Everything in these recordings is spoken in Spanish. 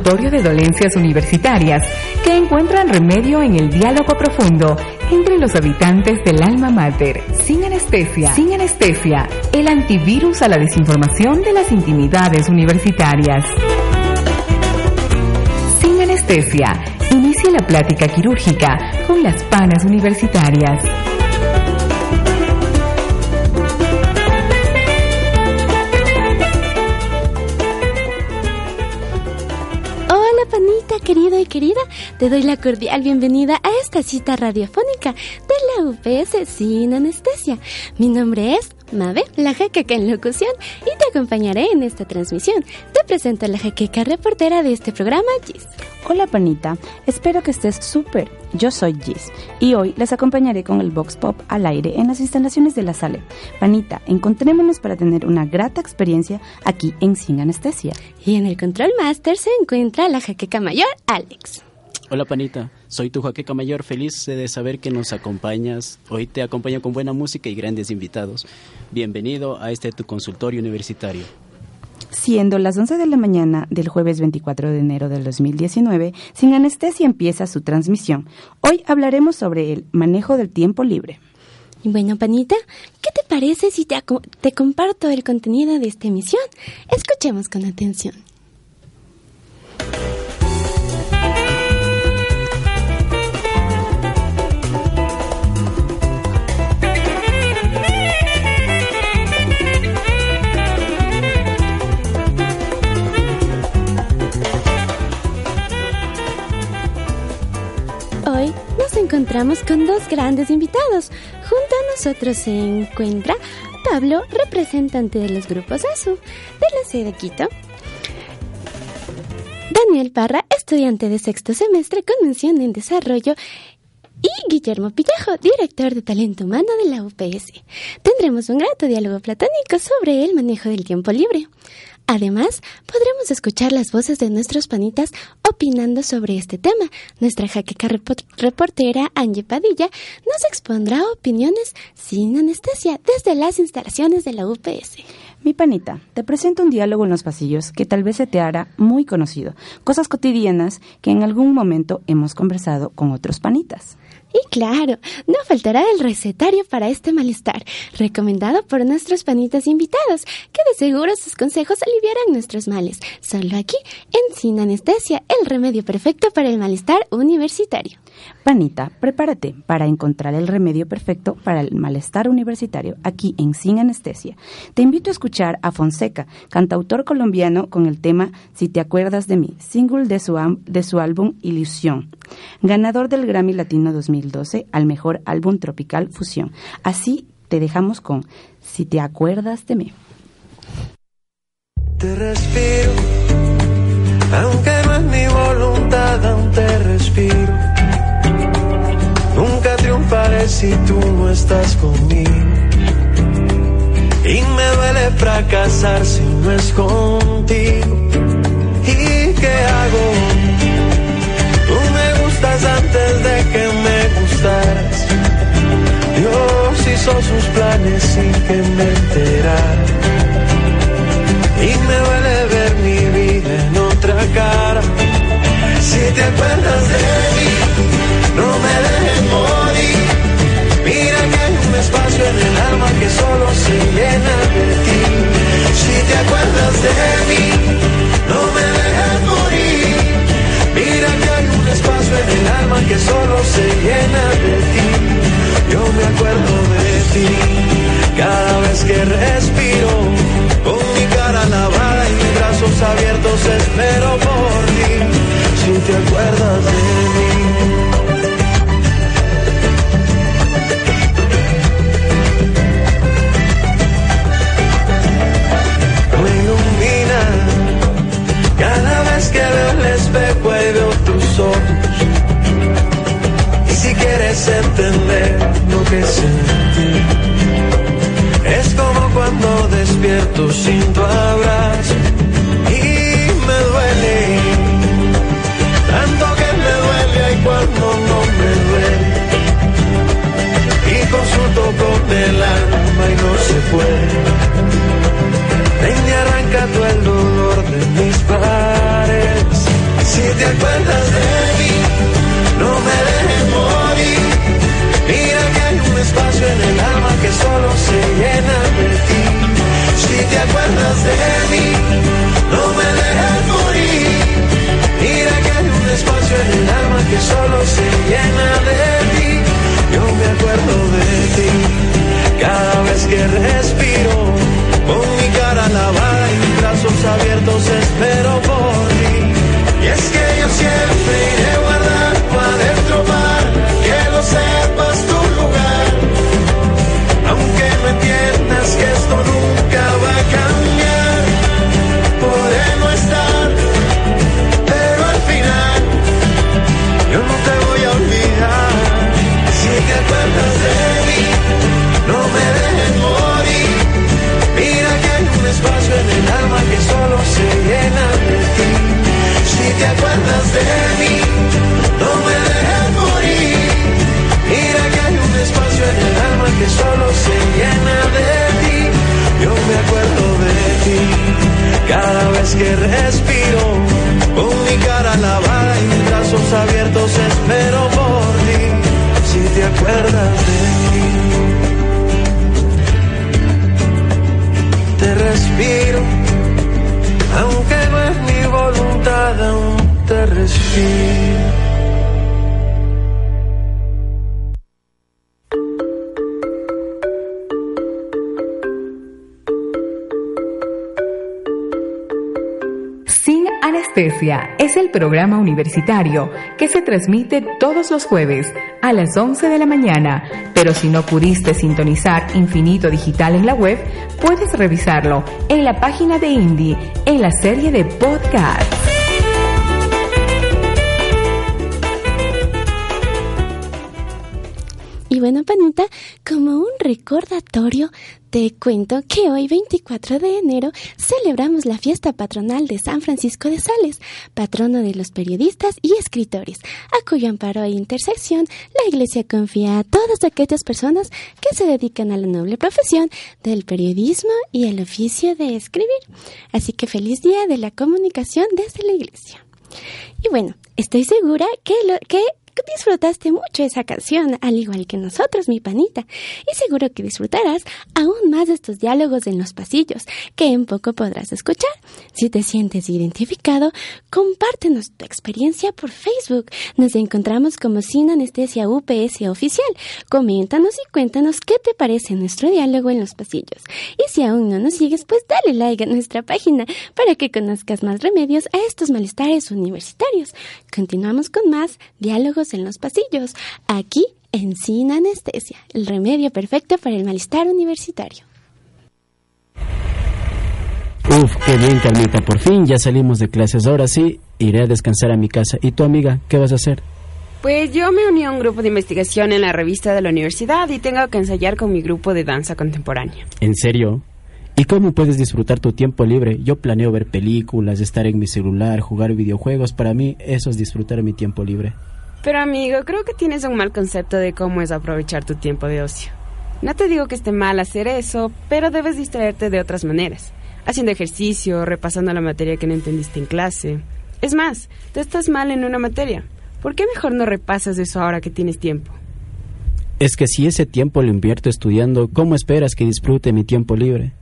De dolencias universitarias que encuentran remedio en el diálogo profundo entre los habitantes del alma mater, sin anestesia, sin anestesia, el antivirus a la desinformación de las intimidades universitarias. Sin anestesia, inicia la plática quirúrgica con las panas universitarias. Querido y querida, te doy la cordial bienvenida a esta cita radiofónica de la UPS sin anestesia. Mi nombre es Mabe, la jaqueca en locución, y te acompañaré en esta transmisión. Te presento a la jaqueca reportera de este programa, Gis. Hola Panita, espero que estés súper. Yo soy Gis y hoy les acompañaré con el Vox Pop al aire en las instalaciones de la Sale. Panita, encontrémonos para tener una grata experiencia aquí en Sin Anestesia. Y en el Control Master se encuentra la jaqueca mayor, Alex. Hola Panita, soy tu jaqueca mayor, feliz de saber que nos acompañas. Hoy te acompaño con buena música y grandes invitados. Bienvenido a este tu consultorio universitario. Siendo las 11 de la mañana del jueves 24 de enero del 2019, Sin Anestesia empieza su transmisión. Hoy hablaremos sobre el manejo del tiempo libre. Y bueno, Panita, ¿qué te parece si te, te comparto el contenido de esta emisión? Escuchemos con atención. Encontramos con dos grandes invitados. Junto a nosotros se encuentra Pablo, representante de los grupos ASU de la sede Quito. Daniel Parra, estudiante de sexto semestre con mención en desarrollo y Guillermo Pillejo, director de talento humano de la UPS. Tendremos un grato diálogo platónico sobre el manejo del tiempo libre. Además, podremos escuchar las voces de nuestros panitas opinando sobre este tema. Nuestra jaqueca reportera Angie Padilla nos expondrá opiniones sin anestesia desde las instalaciones de la UPS. Mi panita, te presento un diálogo en los pasillos que tal vez se te hará muy conocido. Cosas cotidianas que en algún momento hemos conversado con otros panitas. Y claro, no faltará el recetario para este malestar, recomendado por nuestros panitas invitados, que de seguro sus consejos aliviarán nuestros males. Solo aquí, en Sin Anestesia, el remedio perfecto para el malestar universitario. Panita, prepárate para encontrar el remedio perfecto para el malestar universitario aquí en Sin Anestesia. Te invito a escuchar a Fonseca, cantautor colombiano con el tema Si te acuerdas de mí, single de su, de su álbum Ilusión, ganador del Grammy Latino 2012 al mejor álbum tropical fusión. Así te dejamos con Si te acuerdas de mí. Te respiro, aunque no es mi voluntad, aún te respiro triunfaré si tú no estás conmigo. Y me duele fracasar si no es contigo. ¿Y qué hago? Tú me gustas antes de que me gustaras. Dios hizo sus planes sin que me enterara. Y me duele ver mi vida en otra cara. Si te acuerdas de mí, que solo se llena de ti. Si te acuerdas de mí, no me dejes morir. Mira que hay un espacio en el alma que solo se llena de ti. Yo me acuerdo de ti cada vez que respiro. Con mi cara lavada y mis brazos abiertos espero por ti. Si te acuerdas de mí. De mí, no me dejes morir. Mira que hay un espacio en el alma que solo se llena de que respiro. Con mi cara lavada y mis brazos abiertos espero por ti. Si te acuerdas de mí. Te respiro, aunque no es mi voluntad, aún te respiro. Es el programa universitario que se transmite todos los jueves a las 11 de la mañana, pero si no pudiste sintonizar Infinito Digital en la web, puedes revisarlo en la página de Indie en la serie de podcast. Bueno, Panita, como un recordatorio, te cuento que hoy, 24 de enero, celebramos la fiesta patronal de San Francisco de Sales, patrono de los periodistas y escritores, a cuyo amparo e intersección la Iglesia confía a todas aquellas personas que se dedican a la noble profesión del periodismo y el oficio de escribir. Así que feliz día de la comunicación desde la Iglesia. Y bueno, estoy segura que, lo, que disfrutaste mucho esa canción, al igual que nosotros, mi panita, y seguro que disfrutarás aún más de estos diálogos en los pasillos, que en poco podrás escuchar. Si te sientes identificado, compártenos tu experiencia por Facebook. Nos encontramos como Sin Anestesia UPS Oficial. Coméntanos y cuéntanos qué te parece nuestro diálogo en los pasillos. Y si aún no nos sigues, pues dale like a nuestra página para que conozcas más remedios a estos malestares universitarios. Continuamos con más diálogos en los pasillos, aquí en Sin Anestesia, el remedio perfecto para el malestar universitario. Uf, qué bien, Carmita. Por fin ya salimos de clases. Ahora sí, iré a descansar a mi casa. ¿Y tu amiga, qué vas a hacer? Pues yo me uní a un grupo de investigación en la revista de la universidad y tengo que ensayar con mi grupo de danza contemporánea. ¿En serio? ¿Y cómo puedes disfrutar tu tiempo libre? Yo planeo ver películas, estar en mi celular, jugar videojuegos. Para mí, eso es disfrutar mi tiempo libre. Pero amigo, creo que tienes un mal concepto de cómo es aprovechar tu tiempo de ocio. No te digo que esté mal hacer eso, pero debes distraerte de otras maneras. Haciendo ejercicio, repasando la materia que no entendiste en clase. Es más, tú estás mal en una materia. ¿Por qué mejor no repasas eso ahora que tienes tiempo? Es que si ese tiempo lo invierto estudiando, ¿cómo esperas que disfrute mi tiempo libre?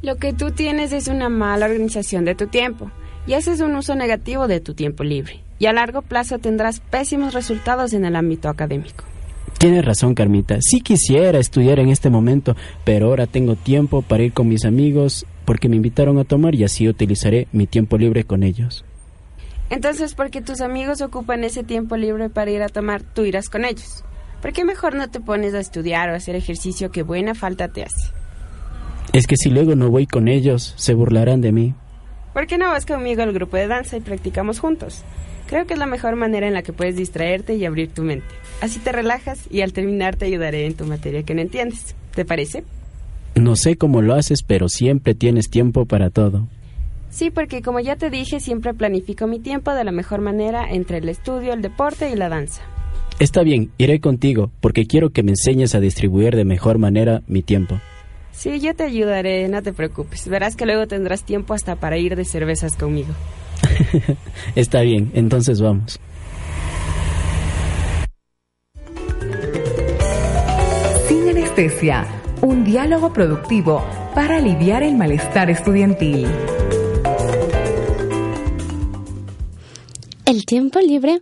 Lo que tú tienes es una mala organización de tu tiempo y haces un uso negativo de tu tiempo libre. Y a largo plazo tendrás pésimos resultados en el ámbito académico. Tienes razón, Carmita. Sí quisiera estudiar en este momento, pero ahora tengo tiempo para ir con mis amigos porque me invitaron a tomar y así utilizaré mi tiempo libre con ellos. Entonces, porque tus amigos ocupan ese tiempo libre para ir a tomar, tú irás con ellos. ¿Por qué mejor no te pones a estudiar o a hacer ejercicio que buena falta te hace? Es que si luego no voy con ellos, se burlarán de mí. ¿Por qué no vas conmigo al grupo de danza y practicamos juntos? Creo que es la mejor manera en la que puedes distraerte y abrir tu mente. Así te relajas y al terminar te ayudaré en tu materia que no entiendes. ¿Te parece? No sé cómo lo haces, pero siempre tienes tiempo para todo. Sí, porque como ya te dije, siempre planifico mi tiempo de la mejor manera entre el estudio, el deporte y la danza. Está bien, iré contigo, porque quiero que me enseñes a distribuir de mejor manera mi tiempo. Sí, yo te ayudaré, no te preocupes. Verás que luego tendrás tiempo hasta para ir de cervezas conmigo. Está bien, entonces vamos. Sin anestesia, un diálogo productivo para aliviar el malestar estudiantil. El tiempo libre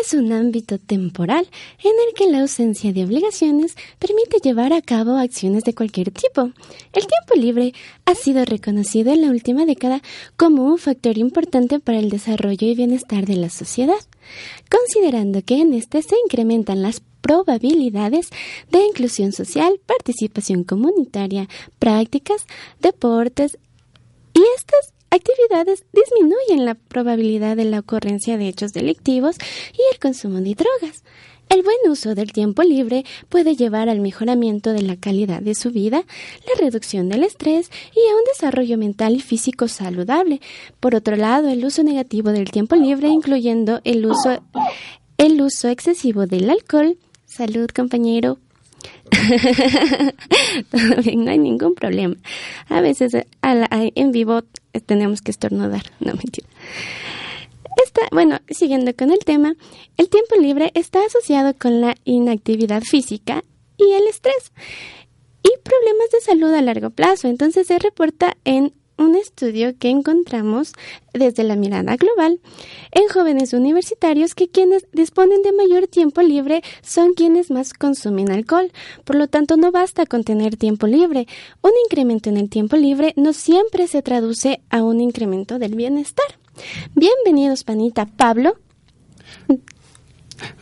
es un ámbito temporal en el que la ausencia de obligaciones permite llevar a cabo acciones de cualquier tipo. El tiempo libre ha sido reconocido en la última década como un factor importante para el desarrollo y bienestar de la sociedad, considerando que en este se incrementan las probabilidades de inclusión social, participación comunitaria, prácticas, deportes y estas actividades disminuyen la probabilidad de la ocurrencia de hechos delictivos y el consumo de drogas. El buen uso del tiempo libre puede llevar al mejoramiento de la calidad de su vida, la reducción del estrés y a un desarrollo mental y físico saludable. Por otro lado, el uso negativo del tiempo libre, incluyendo el uso, el uso excesivo del alcohol, salud compañero, no hay ningún problema. A veces en vivo tenemos que estornudar, no mentira. Está, bueno, siguiendo con el tema, el tiempo libre está asociado con la inactividad física y el estrés y problemas de salud a largo plazo. Entonces se reporta en un estudio que encontramos desde la mirada global en jóvenes universitarios que quienes disponen de mayor tiempo libre son quienes más consumen alcohol. Por lo tanto, no basta con tener tiempo libre. Un incremento en el tiempo libre no siempre se traduce a un incremento del bienestar. Bienvenidos, panita. Pablo.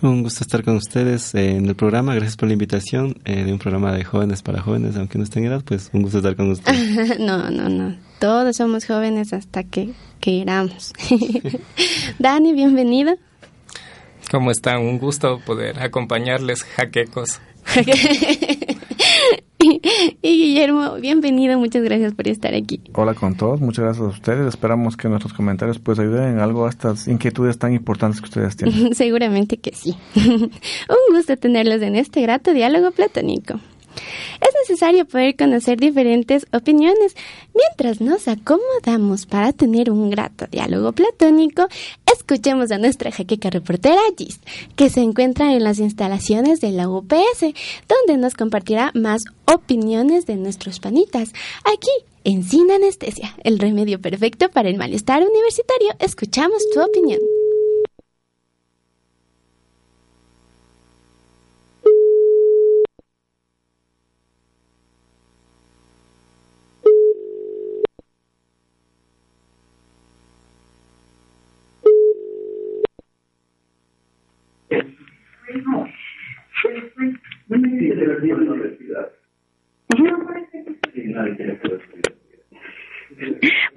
Un gusto estar con ustedes en el programa. Gracias por la invitación eh, de un programa de jóvenes para jóvenes, aunque no estén edad, pues un gusto estar con ustedes. no, no, no. Todos somos jóvenes hasta que queramos. Dani, bienvenido. ¿Cómo están? Un gusto poder acompañarles, jaquecos. y Guillermo, bienvenido, muchas gracias por estar aquí. Hola con todos, muchas gracias a ustedes. Esperamos que nuestros comentarios pues ayuden en algo a estas inquietudes tan importantes que ustedes tienen. Seguramente que sí. Un gusto tenerlos en este grato diálogo platónico. Es necesario poder conocer diferentes opiniones. Mientras nos acomodamos para tener un grato diálogo platónico, escuchemos a nuestra jaqueca reportera Gis, que se encuentra en las instalaciones de la UPS, donde nos compartirá más opiniones de nuestros panitas. Aquí, en Sin Anestesia, el remedio perfecto para el malestar universitario, escuchamos tu opinión.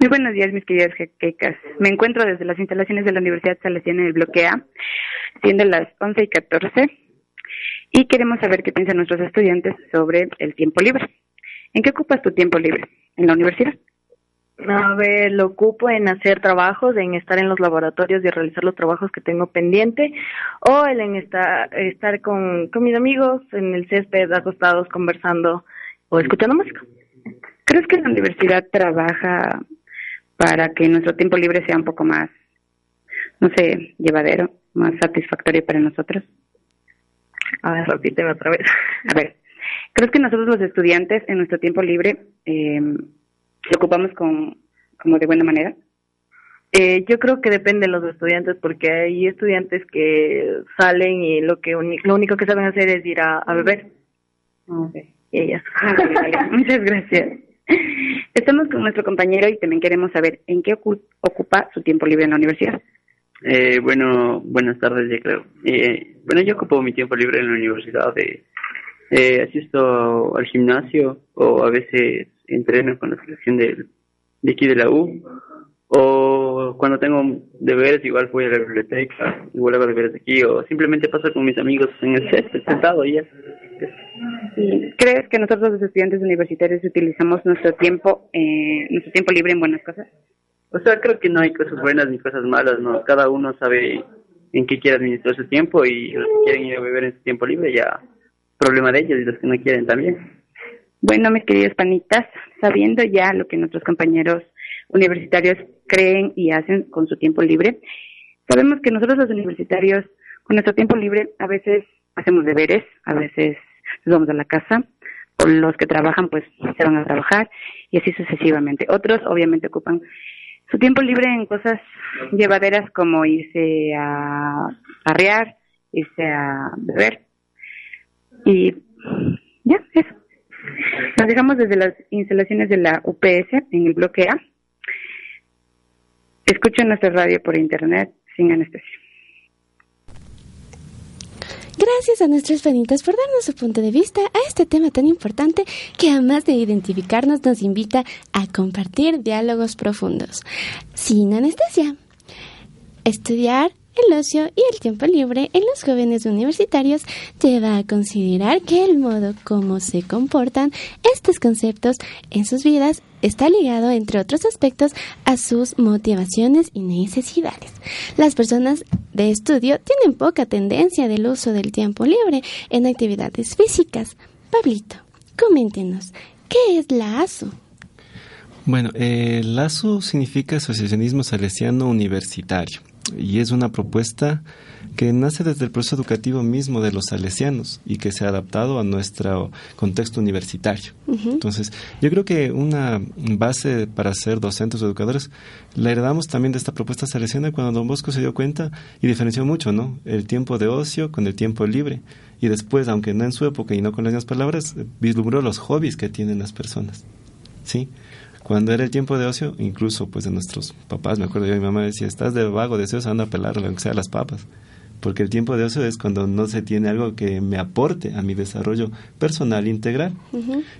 Muy buenos días, mis queridas jequecas. Me encuentro desde las instalaciones de la Universidad Salesiana en el bloque A, siendo las 11 y 14, y queremos saber qué piensan nuestros estudiantes sobre el tiempo libre. ¿En qué ocupas tu tiempo libre? ¿En la universidad? A ver, lo ocupo en hacer trabajos, en estar en los laboratorios y realizar los trabajos que tengo pendiente, o en estar, estar con, con mis amigos en el césped, acostados, conversando o escuchando música. ¿Crees que la universidad trabaja para que nuestro tiempo libre sea un poco más, no sé, llevadero, más satisfactorio para nosotros? A ver, repíteme otra vez. A ver, ¿crees que nosotros los estudiantes en nuestro tiempo libre eh, lo ocupamos con, como de buena manera? Eh, yo creo que depende de los estudiantes porque hay estudiantes que salen y lo que lo único que saben hacer es ir a, beber. Okay. Y ellas. Muchas gracias. Estamos con nuestro compañero y también queremos saber en qué ocupa su tiempo libre en la universidad. Eh, bueno, buenas tardes, ya creo. Eh, bueno, yo ocupo mi tiempo libre en la universidad. De, eh, asisto al gimnasio o a veces entreno con la selección de, de aquí de la U o cuando tengo deberes, igual voy a la biblioteca, igual hago deberes aquí, o simplemente paso con mis amigos en el césped, sentado y ya. ¿Crees que nosotros los estudiantes universitarios utilizamos nuestro tiempo, eh, nuestro tiempo libre en buenas cosas? O sea, creo que no hay cosas buenas ni cosas malas, ¿no? Cada uno sabe en qué quiere administrar su tiempo y los que quieren ir a beber en su tiempo libre ya problema de ellos y los que no quieren también. Bueno, mis queridos panitas, sabiendo ya lo que nuestros compañeros universitarios creen y hacen con su tiempo libre, sabemos que nosotros los universitarios, con nuestro tiempo libre, a veces hacemos deberes, a veces nos vamos a la casa, o los que trabajan pues se van a trabajar y así sucesivamente. Otros obviamente ocupan su tiempo libre en cosas llevaderas como irse a arrear, irse a beber. Y. Nos dejamos desde las instalaciones de la UPS en el bloque A. Escuchen nuestra radio por internet sin anestesia. Gracias a nuestros panitas por darnos su punto de vista a este tema tan importante que además de identificarnos nos invita a compartir diálogos profundos. Sin anestesia. Estudiar el ocio y el tiempo libre en los jóvenes universitarios lleva a considerar que el modo como se comportan estos conceptos en sus vidas está ligado, entre otros aspectos, a sus motivaciones y necesidades. Las personas de estudio tienen poca tendencia del uso del tiempo libre en actividades físicas. Pablito, coméntenos, ¿qué es la ASU? Bueno, el ASU significa Asociacionismo Salesiano Universitario y es una propuesta que nace desde el proceso educativo mismo de los salesianos y que se ha adaptado a nuestro contexto universitario. Entonces, yo creo que una base para ser docentes o educadores la heredamos también de esta propuesta salesiana cuando Don Bosco se dio cuenta y diferenció mucho, ¿no? El tiempo de ocio con el tiempo libre. Y después, aunque no en su época y no con las mismas palabras, vislumbró los hobbies que tienen las personas. ¿Sí? Cuando era el tiempo de ocio, incluso pues de nuestros papás, me acuerdo yo, mi mamá decía, estás de vago, deseoso, anda a pelar, aunque sea las papas. Porque el tiempo de ocio es cuando no se tiene algo que me aporte a mi desarrollo personal integral.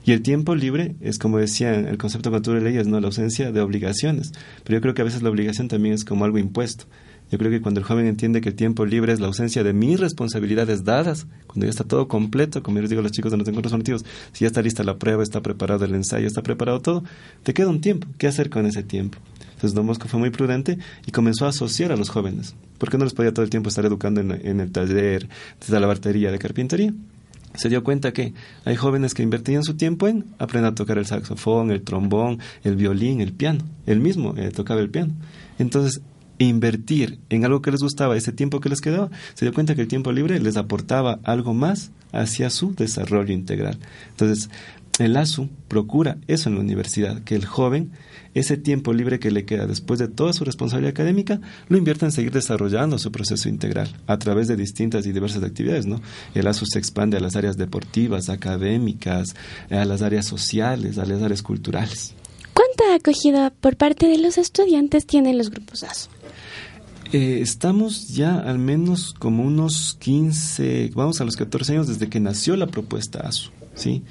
Y el tiempo libre es, como decía el concepto de de leyes, ¿no? la ausencia de obligaciones. Pero yo creo que a veces la obligación también es como algo impuesto. Yo creo que cuando el joven entiende que el tiempo libre es la ausencia de mis responsabilidades dadas, cuando ya está todo completo, como yo les digo a los chicos de los encuentros formativos, si ya está lista la prueba, está preparado el ensayo, está preparado todo, te queda un tiempo. ¿Qué hacer con ese tiempo? Entonces Don Bosco fue muy prudente y comenzó a asociar a los jóvenes. porque no les podía todo el tiempo estar educando en, el taller, desde la bartería de carpintería? se dio cuenta que hay jóvenes que invertían su tiempo en aprender a tocar el saxofón, el trombón, el violín, el piano. Él mismo eh, tocaba el piano. Entonces, invertir en algo que les gustaba, ese tiempo que les quedaba, se dio cuenta que el tiempo libre les aportaba algo más hacia su desarrollo integral. Entonces, el ASU procura eso en la universidad, que el joven, ese tiempo libre que le queda después de toda su responsabilidad académica, lo invierta en seguir desarrollando su proceso integral a través de distintas y diversas actividades. ¿no? El ASU se expande a las áreas deportivas, académicas, a las áreas sociales, a las áreas culturales. ¿Cuánta acogida por parte de los estudiantes tienen los grupos ASU? Eh, estamos ya al menos como unos 15, vamos a los 14 años desde que nació la propuesta ASU, ¿sí?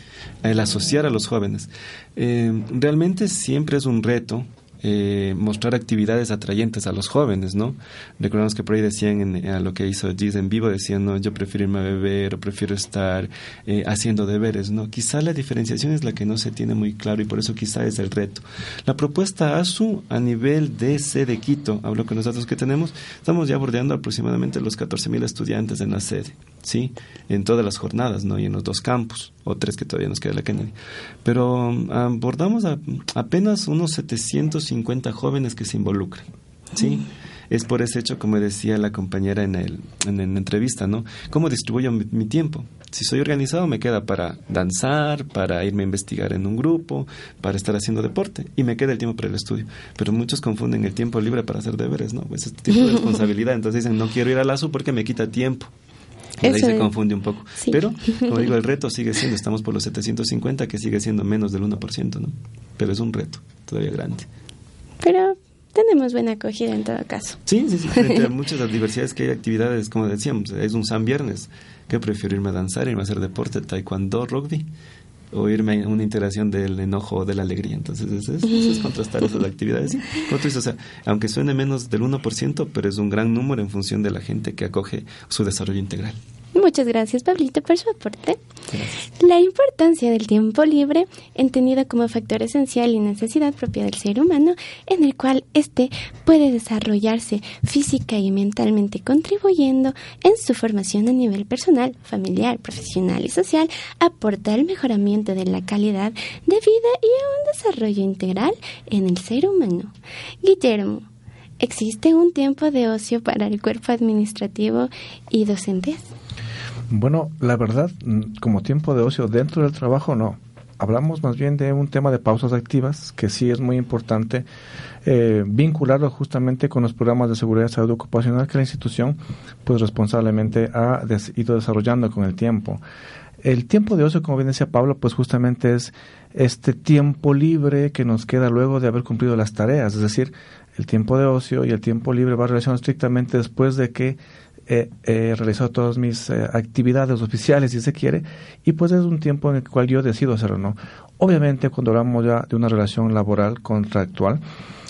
El asociar a los jóvenes. Eh, realmente siempre es un reto eh, mostrar actividades atrayentes a los jóvenes, ¿no? Recordamos que por ahí decían en, a lo que hizo Giz en vivo, decían, no, yo prefiero irme a beber o prefiero estar eh, haciendo deberes, ¿no? Quizá la diferenciación es la que no se tiene muy claro y por eso quizá es el reto. La propuesta ASU a nivel de sede Quito, hablo con los datos que tenemos, estamos ya bordeando aproximadamente los 14.000 estudiantes en la sede, ¿sí? En todas las jornadas, ¿no? Y en los dos campus, o tres que todavía nos queda la Kennedy. Pero abordamos apenas unos 700 50 jóvenes que se involucran. ¿sí? Es por ese hecho, como decía la compañera en, el, en, la entrevista, ¿no? ¿Cómo distribuyo mi, tiempo? Si soy organizado, me queda para danzar, para irme a investigar en un grupo, para estar haciendo deporte, y me queda el tiempo para el estudio. Pero muchos confunden el tiempo libre para hacer deberes, ¿no? Pues es tiempo de responsabilidad. Entonces dicen, no quiero ir al ASU porque me quita tiempo. Ahí se confunde un poco. Pero, como digo, el reto sigue siendo, estamos por los 750, que sigue siendo menos del 1%, ¿no? Pero es un reto todavía grande. Pero tenemos buena acogida en todo caso. Sí, sí, sí. Frente a muchas diversidades que hay actividades, como decíamos, es un San Viernes. que prefiero irme a danzar, irme a hacer deporte, taekwondo, rugby? O irme a una integración del enojo o de la alegría. Entonces, eso es, eso es contrastar esas actividades. O sea, aunque suene menos del 1%, pero es un gran número en función de la gente que acoge su desarrollo integral. Muchas gracias, Pablito, por su aporte. La importancia del tiempo libre, entendido como factor esencial y necesidad propia del ser humano, en el cual éste puede desarrollarse física y mentalmente, contribuyendo en su formación a nivel personal, familiar, profesional y social, aporta al mejoramiento de la calidad de vida y a un desarrollo integral en el ser humano. Guillermo, ¿existe un tiempo de ocio para el cuerpo administrativo y docentes? Bueno, la verdad, como tiempo de ocio dentro del trabajo, no. Hablamos más bien de un tema de pausas activas, que sí es muy importante eh, vincularlo justamente con los programas de seguridad y salud ocupacional que la institución, pues responsablemente ha ido desarrollando con el tiempo. El tiempo de ocio, como bien decía Pablo, pues justamente es este tiempo libre que nos queda luego de haber cumplido las tareas, es decir, el tiempo de ocio y el tiempo libre va relacionado estrictamente después de que he, realizado todas mis eh, actividades oficiales, si se quiere, y pues es un tiempo en el cual yo decido hacerlo, ¿no? Obviamente, cuando hablamos ya de una relación laboral contractual,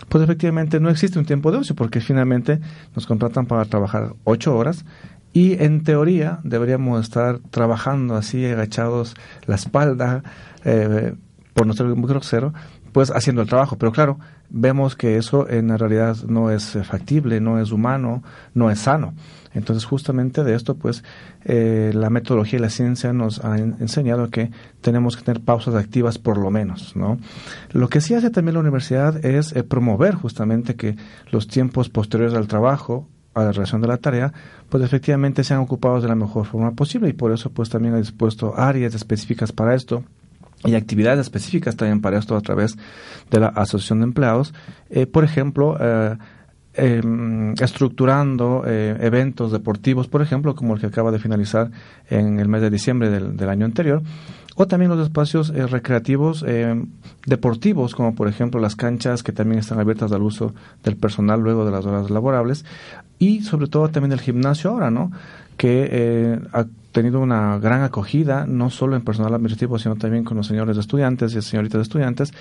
pues efectivamente no existe un tiempo de ocio, porque finalmente nos contratan para trabajar ocho horas y en teoría deberíamos estar trabajando así, agachados la espalda, eh, por no ser muy grosero, pues haciendo el trabajo. Pero claro, vemos que eso en realidad no es factible, no es humano, no es sano. Entonces, justamente de esto, pues, eh, la metodología y la ciencia nos ha enseñado que tenemos que tener pausas activas por lo menos, ¿no? Lo que sí hace también la universidad es eh, promover justamente que los tiempos posteriores al trabajo a la relación de la tarea, pues efectivamente sean ocupados de la mejor forma posible y por eso pues también ha dispuesto áreas específicas para esto y actividades específicas también para esto a través de la Asociación de Empleados. Eh, por ejemplo, Em, estructurando eh, eventos deportivos, por ejemplo, como el que acaba de finalizar en el mes de diciembre del, año anterior, o también los espacios eh, recreativos em, deportivos, como por ejemplo las canchas que también están abiertas al uso del personal luego de las horas laborables, y sobre todo también el gimnasio ahora, ¿no? que eh, tenido una gran acogida, no solo en personal administrativo, sino también con los señores estudiantes y señoritas estudiantes,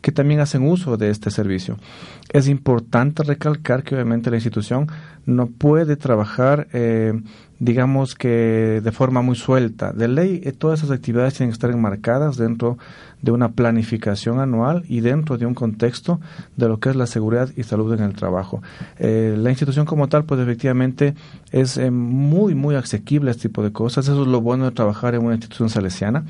que también hacen uso de este servicio. Es importante recalcar que obviamente la institución no puede trabajar, eh, digamos que de forma muy suelta. De ley, eh, todas esas actividades tienen que estar enmarcadas dentro de una planificación anual y dentro de un contexto de lo que es la seguridad y salud en el trabajo. Eh, la institución como tal, pues efectivamente es muy, muy asequible a este tipo de cosas. Eso es lo bueno de trabajar en una institución salesiana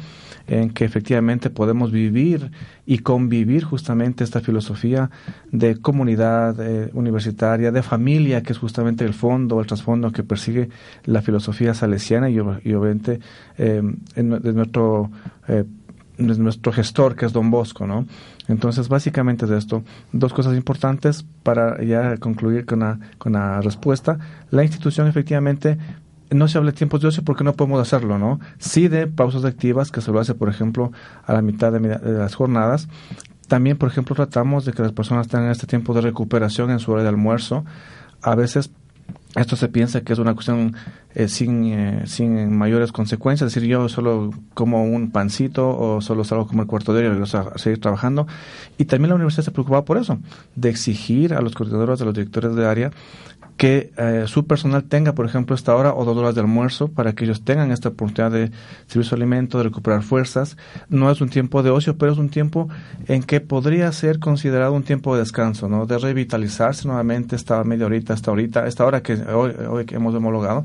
en que efectivamente podemos vivir y convivir justamente esta filosofía de comunidad eh, universitaria, de familia, que es justamente el fondo, el trasfondo que persigue la filosofía salesiana y, obviamente eh, de nuestro eh, nuestro gestor que es Don Bosco, ¿no? Entonces, básicamente de esto, dos cosas importantes para ya concluir con la, con la respuesta. La institución efectivamente no se habla de tiempos de ocio porque no podemos hacerlo, ¿no? Sí de pausas activas, que se lo hace, por ejemplo, a la mitad de, las jornadas. También, por ejemplo, tratamos de que las personas tengan este tiempo de recuperación en su hora de almuerzo. A veces esto se piensa que es una cuestión eh, sin, eh, sin mayores consecuencias, es decir, yo solo como un pancito o solo salgo como el cuarto de hora y regreso a seguir trabajando. Y también la universidad se preocupaba por eso, de exigir a los coordinadores, a los directores de área, que eh, su personal tenga, por ejemplo, esta hora o dos horas de almuerzo para que ellos tengan esta oportunidad de servir su alimento, de recuperar fuerzas. No es un tiempo de ocio, pero es un tiempo en que podría ser considerado un tiempo de descanso, ¿no? De revitalizarse nuevamente esta media horita, esta horita, esta hora que hoy, hoy que hemos homologado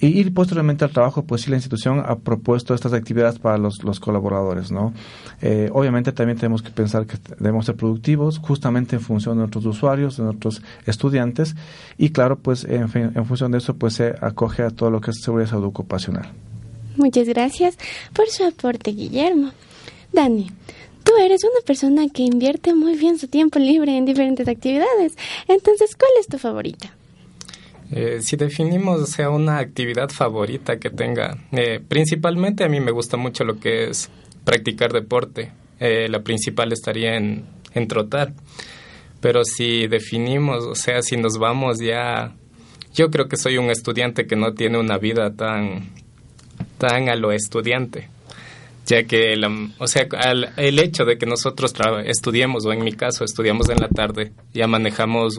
y ir posteriormente al trabajo, pues sí, la institución ha propuesto estas actividades para los, los colaboradores, ¿no? Eh, obviamente también tenemos que pensar que debemos ser productivos justamente en función de nuestros usuarios, de nuestros estudiantes y claro, pues en, en función de eso, pues se acoge a todo lo que es seguridad salud ocupacional. Muchas gracias por su aporte, Guillermo. Dani, tú eres una persona que invierte muy bien su tiempo libre en diferentes actividades, entonces, ¿cuál es tu favorita? Eh, si definimos sea una actividad favorita que tenga, eh, principalmente a mí me gusta mucho lo que es practicar deporte. Eh, la principal estaría en, en trotar. Pero si definimos, o sea, si nos vamos ya, yo creo que soy un estudiante que no tiene una vida tan, tan a lo estudiante. Ya que o sea, el hecho de que nosotros estudiemos, o en mi caso estudiamos en la tarde, ya manejamos,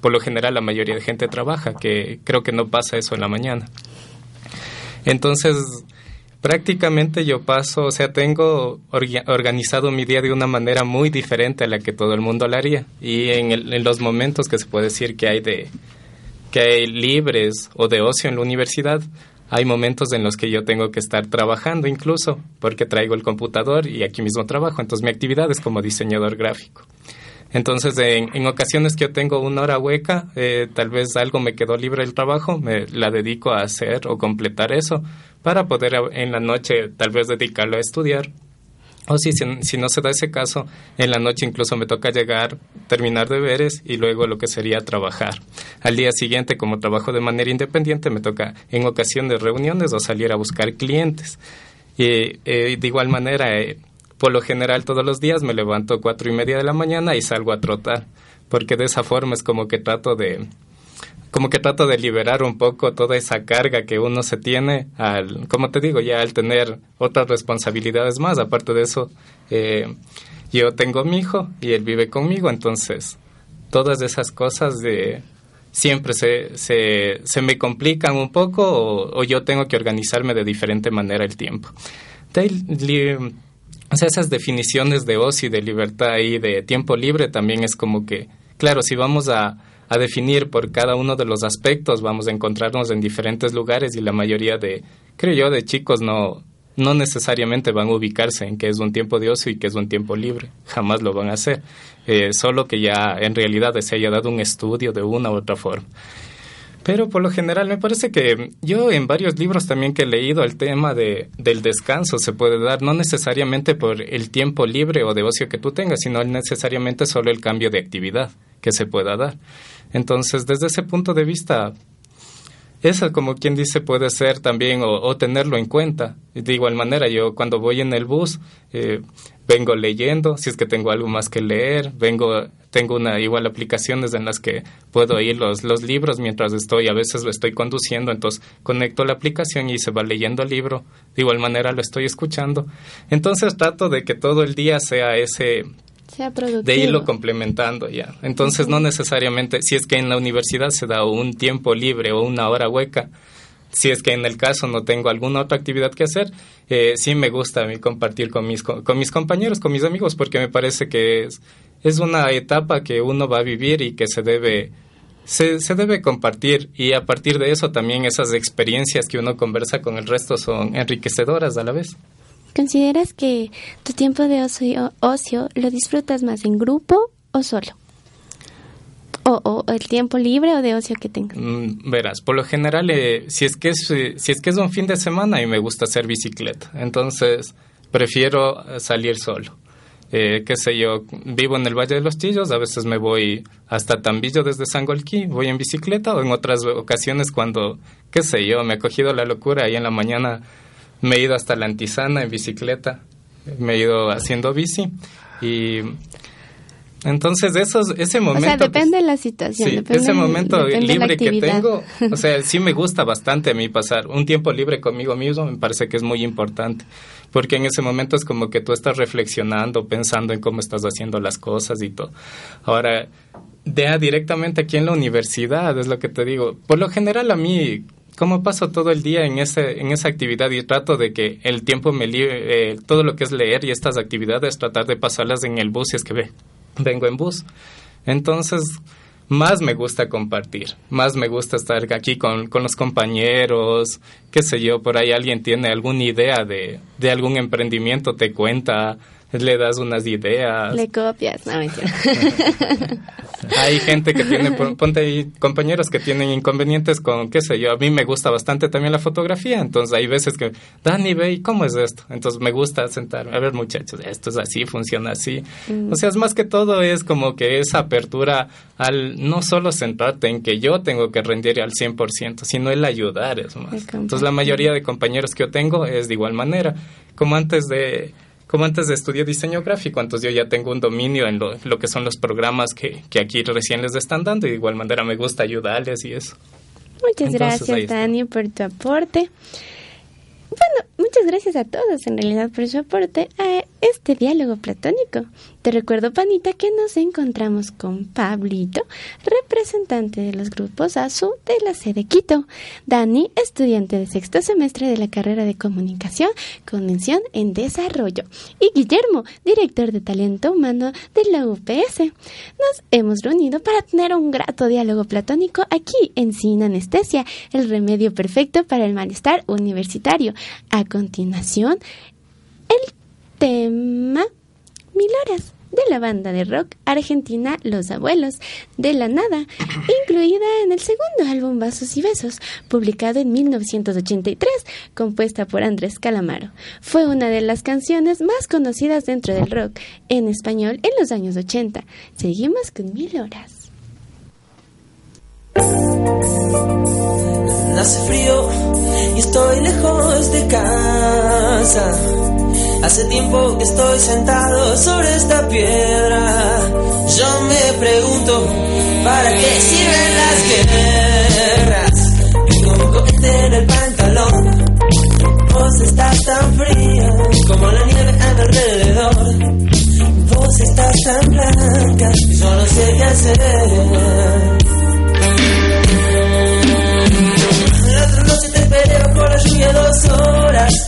por lo general la mayoría de gente trabaja, que creo que no pasa eso en la mañana. Entonces, prácticamente yo paso, o sea, tengo organizado mi día de una manera muy diferente a la que todo el mundo lo haría. Y en, en los momentos que se puede decir que hay de que hay libres o de ocio en la universidad, hay momentos en los que yo tengo que estar trabajando incluso, porque traigo el computador y aquí mismo trabajo. Entonces mi actividad es como diseñador gráfico. Entonces, en, ocasiones que yo tengo una hora hueca, eh, tal vez algo me quedó libre del trabajo, me la dedico a hacer o completar eso para poder en la noche tal vez dedicarlo a estudiar o si, si, no se da ese caso, en la noche incluso me toca llegar, terminar deberes y luego lo que sería trabajar. Al día siguiente, como trabajo de manera independiente, me toca en ocasiones reuniones o salir a buscar clientes. Y eh, de igual manera, eh, por lo general todos los días me levanto cuatro y media de la mañana y salgo a trotar, porque de esa forma es como que trato de, como que trato de liberar un poco toda esa carga que uno se tiene al, como te digo, ya al tener otras responsabilidades más. Aparte de eso, eh, yo tengo mi hijo y él vive conmigo, entonces todas esas cosas de siempre se, se, se me complican un poco o, yo tengo que organizarme de diferente manera el tiempo. o sea, esas definiciones de ocio y de libertad y de tiempo libre también es como que, claro, si vamos a a definir por cada uno de los aspectos, vamos a encontrarnos en diferentes lugares y la mayoría de, creo yo, de chicos no, no necesariamente van a ubicarse en que es un tiempo de ocio y que es un tiempo libre, jamás lo van a hacer, eh, solo que ya en realidad se haya dado un estudio de una u otra forma. Pero por lo general me parece que yo en varios libros también que he leído el tema de, del descanso se puede dar no necesariamente por el tiempo libre o de ocio que tú tengas, sino necesariamente solo el cambio de actividad que se pueda dar. Entonces, desde ese punto de vista, eso, como quien dice, puede ser también o, tenerlo en cuenta. De igual manera, yo cuando voy en el bus, eh, vengo leyendo, si es que tengo algo más que leer, vengo, tengo una igual aplicaciones en las que puedo oír los, los libros mientras estoy, a veces lo estoy conduciendo, entonces conecto la aplicación y se va leyendo el libro, de igual manera lo estoy escuchando. Entonces trato de que todo el día sea ese de irlo complementando ya. Entonces, no necesariamente, si es que en la universidad se da un tiempo libre o una hora hueca, si es que en el caso no tengo alguna otra actividad que hacer, eh, sí me gusta a mí compartir con mis, con mis compañeros, con mis amigos, porque me parece que es, es una etapa que uno va a vivir y que se debe, se, se debe compartir y a partir de eso también esas experiencias que uno conversa con el resto son enriquecedoras a la vez. ¿Consideras que tu tiempo de ocio, ocio lo disfrutas más en grupo o solo? O, el tiempo libre o de ocio que tengas. Mm, verás, por lo general, eh, si, es que es, eh, si es que es un fin de semana y me gusta hacer bicicleta, entonces prefiero eh, salir solo. qué sé yo, vivo en el Valle de los Chillos, a veces me voy hasta Tambillo desde Sangolquí, voy en bicicleta o en otras ocasiones cuando, qué sé yo, me ha cogido la locura y en la mañana me he ido hasta la Antisana en bicicleta, me he ido haciendo bici y entonces esos, ese momento... O sea, depende de la situación. Sí, ese momento libre que tengo, o sea, sí me gusta bastante a mí pasar un tiempo libre conmigo mismo, me parece que es muy importante, porque en ese momento es como que tú estás reflexionando, pensando en cómo estás haciendo las cosas y todo. Ahora, de directamente aquí en la universidad, es lo que te digo. Por lo general a mí cómo paso todo el día en, ese, en esa actividad y trato de que el tiempo me libre, eh, todo lo que es leer y estas actividades, tratar de pasarlas en el bus si es que ve, vengo en bus. Entonces, más me gusta compartir, más me gusta estar aquí con, con, los compañeros, qué sé yo, por ahí alguien tiene alguna idea de, de algún emprendimiento, te cuenta, le das unas ideas. Le copias, no mentira. Hay gente que tiene, ponte ahí, compañeros que tienen inconvenientes con, qué sé yo, a mí me gusta bastante también la fotografía, entonces hay veces que, Dani, ve, ¿cómo es esto? Entonces me gusta sentarme, a ver muchachos, esto es así, funciona así. Mm. O sea, es más que todo es como que esa apertura al no solo centrarte en que yo tengo que rendir al 100%, sino el ayudar es más. Entonces la mayoría de compañeros que yo tengo es de igual manera, como antes de como antes de estudiar diseño gráfico, entonces yo ya tengo un dominio en lo, que son los programas que, aquí recién les están dando y de igual manera me gusta ayudarles y eso. Muchas gracias, Dani, por tu aporte. Bueno, muchas gracias a todos en realidad por su aporte a este diálogo platónico. Te recuerdo, Panita, que nos encontramos con Pablito, representante de los grupos ASU de la sede Quito, Dani, estudiante de sexto semestre de la carrera de comunicación con mención en desarrollo, y Guillermo, director de talento humano de la UPS. Nos hemos reunido para tener un grato diálogo platónico aquí en Sin Anestesia, el remedio perfecto para el malestar universitario. A continuación, el tema Mil Horas de la banda de rock argentina Los Abuelos, de la nada, incluida en el segundo álbum Vasos y Besos, publicado en 1983, compuesta por Andrés Calamaro. Fue una de las canciones más conocidas dentro del rock en español en los años 80. Seguimos con Mil Horas. Hace frío y estoy lejos de casa Hace tiempo que estoy sentado sobre esta piedra. Yo me pregunto, ¿para qué sirven las guerras? Tengo un cohete en el pantalón. Vos estás tan fría como la nieve a mi alrededor. Vos estás tan blanca que yo no sé qué hacer. La otra noche te esperé bajo la lluvia dos horas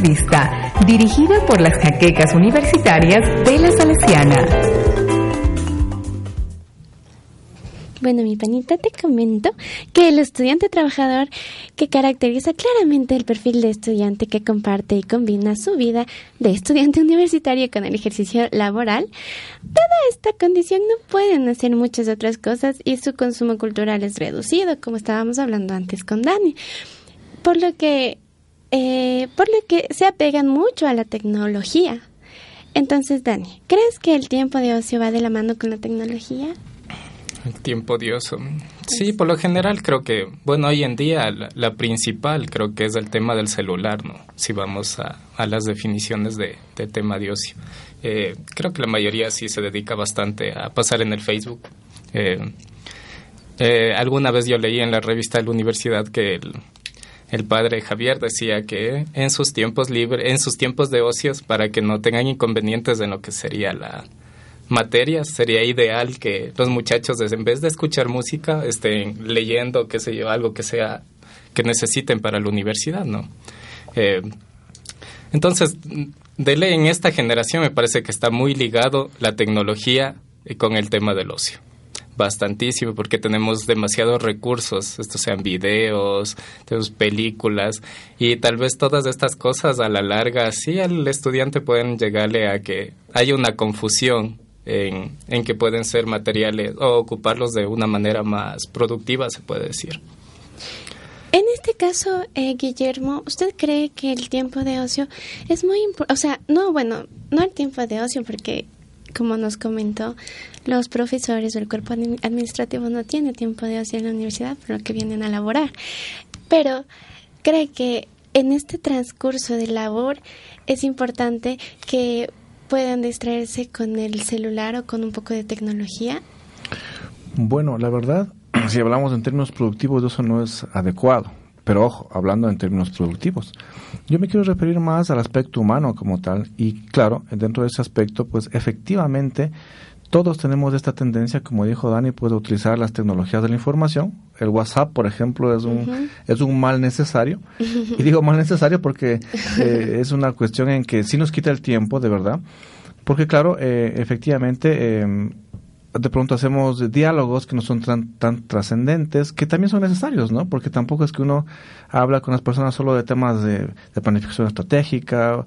Revista, dirigida por las jaquecas universitarias de la Salesiana. Bueno, mi panita, te comento que el estudiante trabajador que caracteriza claramente el perfil de estudiante que comparte y combina su vida de estudiante universitario con el ejercicio laboral, dada esta condición no pueden hacer muchas otras cosas y su consumo cultural es reducido, como estábamos hablando antes con Dani. Por lo que eh, por lo que se apegan mucho a la tecnología. Entonces, Dani, ¿crees que el tiempo de ocio va de la mano con la tecnología? El tiempo de ocio. Sí, por lo general creo que, bueno, hoy en día la, principal creo que es el tema del celular, ¿no? Si vamos a, las definiciones de, tema de ocio. Eh, creo que la mayoría sí se dedica bastante a pasar en el Facebook. Eh, alguna vez yo leí en la revista de la universidad que el, el padre Javier decía que en sus tiempos libres, en sus tiempos de ocios, para que no tengan inconvenientes en lo que sería la materia, sería ideal que los muchachos, en vez de escuchar música, estén leyendo, qué sé yo, algo que sea que necesiten para la universidad, ¿no? Eh, Entonces, de ley en esta generación me parece que está muy ligado la tecnología con el tema del ocio bastantísimo porque tenemos demasiados recursos, estos sean videos, tenemos películas y tal vez todas estas cosas a la larga sí al estudiante pueden llegarle a que haya una confusión en, en que pueden ser materiales o ocuparlos de una manera más productiva, se puede decir. En este caso, eh, Guillermo, ¿usted cree que el tiempo de ocio es muy importante? O sea, no, bueno, no el tiempo de ocio, porque como nos comentó, los profesores o el cuerpo administrativo no tiene tiempo de ocio en la universidad, por lo que vienen a laborar. Pero cree que en este transcurso de labor es importante que puedan distraerse con el celular o con un poco de tecnología. Bueno, la verdad, si hablamos en términos productivos, eso no es adecuado. Pero ojo, hablando en términos productivos, yo me quiero referir más al aspecto humano como tal. Y claro, dentro de ese aspecto, pues efectivamente todos tenemos esta tendencia, como dijo Dani, puede utilizar las tecnologías de la información. El WhatsApp, por ejemplo, es un, es un mal necesario. Y digo mal necesario porque eh, es una cuestión en que sí nos quita el tiempo, de verdad. Porque claro, eh, efectivamente, eh, de pronto hacemos diálogos que no son tan, tan trascendentes, que también son necesarios, ¿no? Porque tampoco es que uno habla con las personas solo de temas de, de planificación estratégica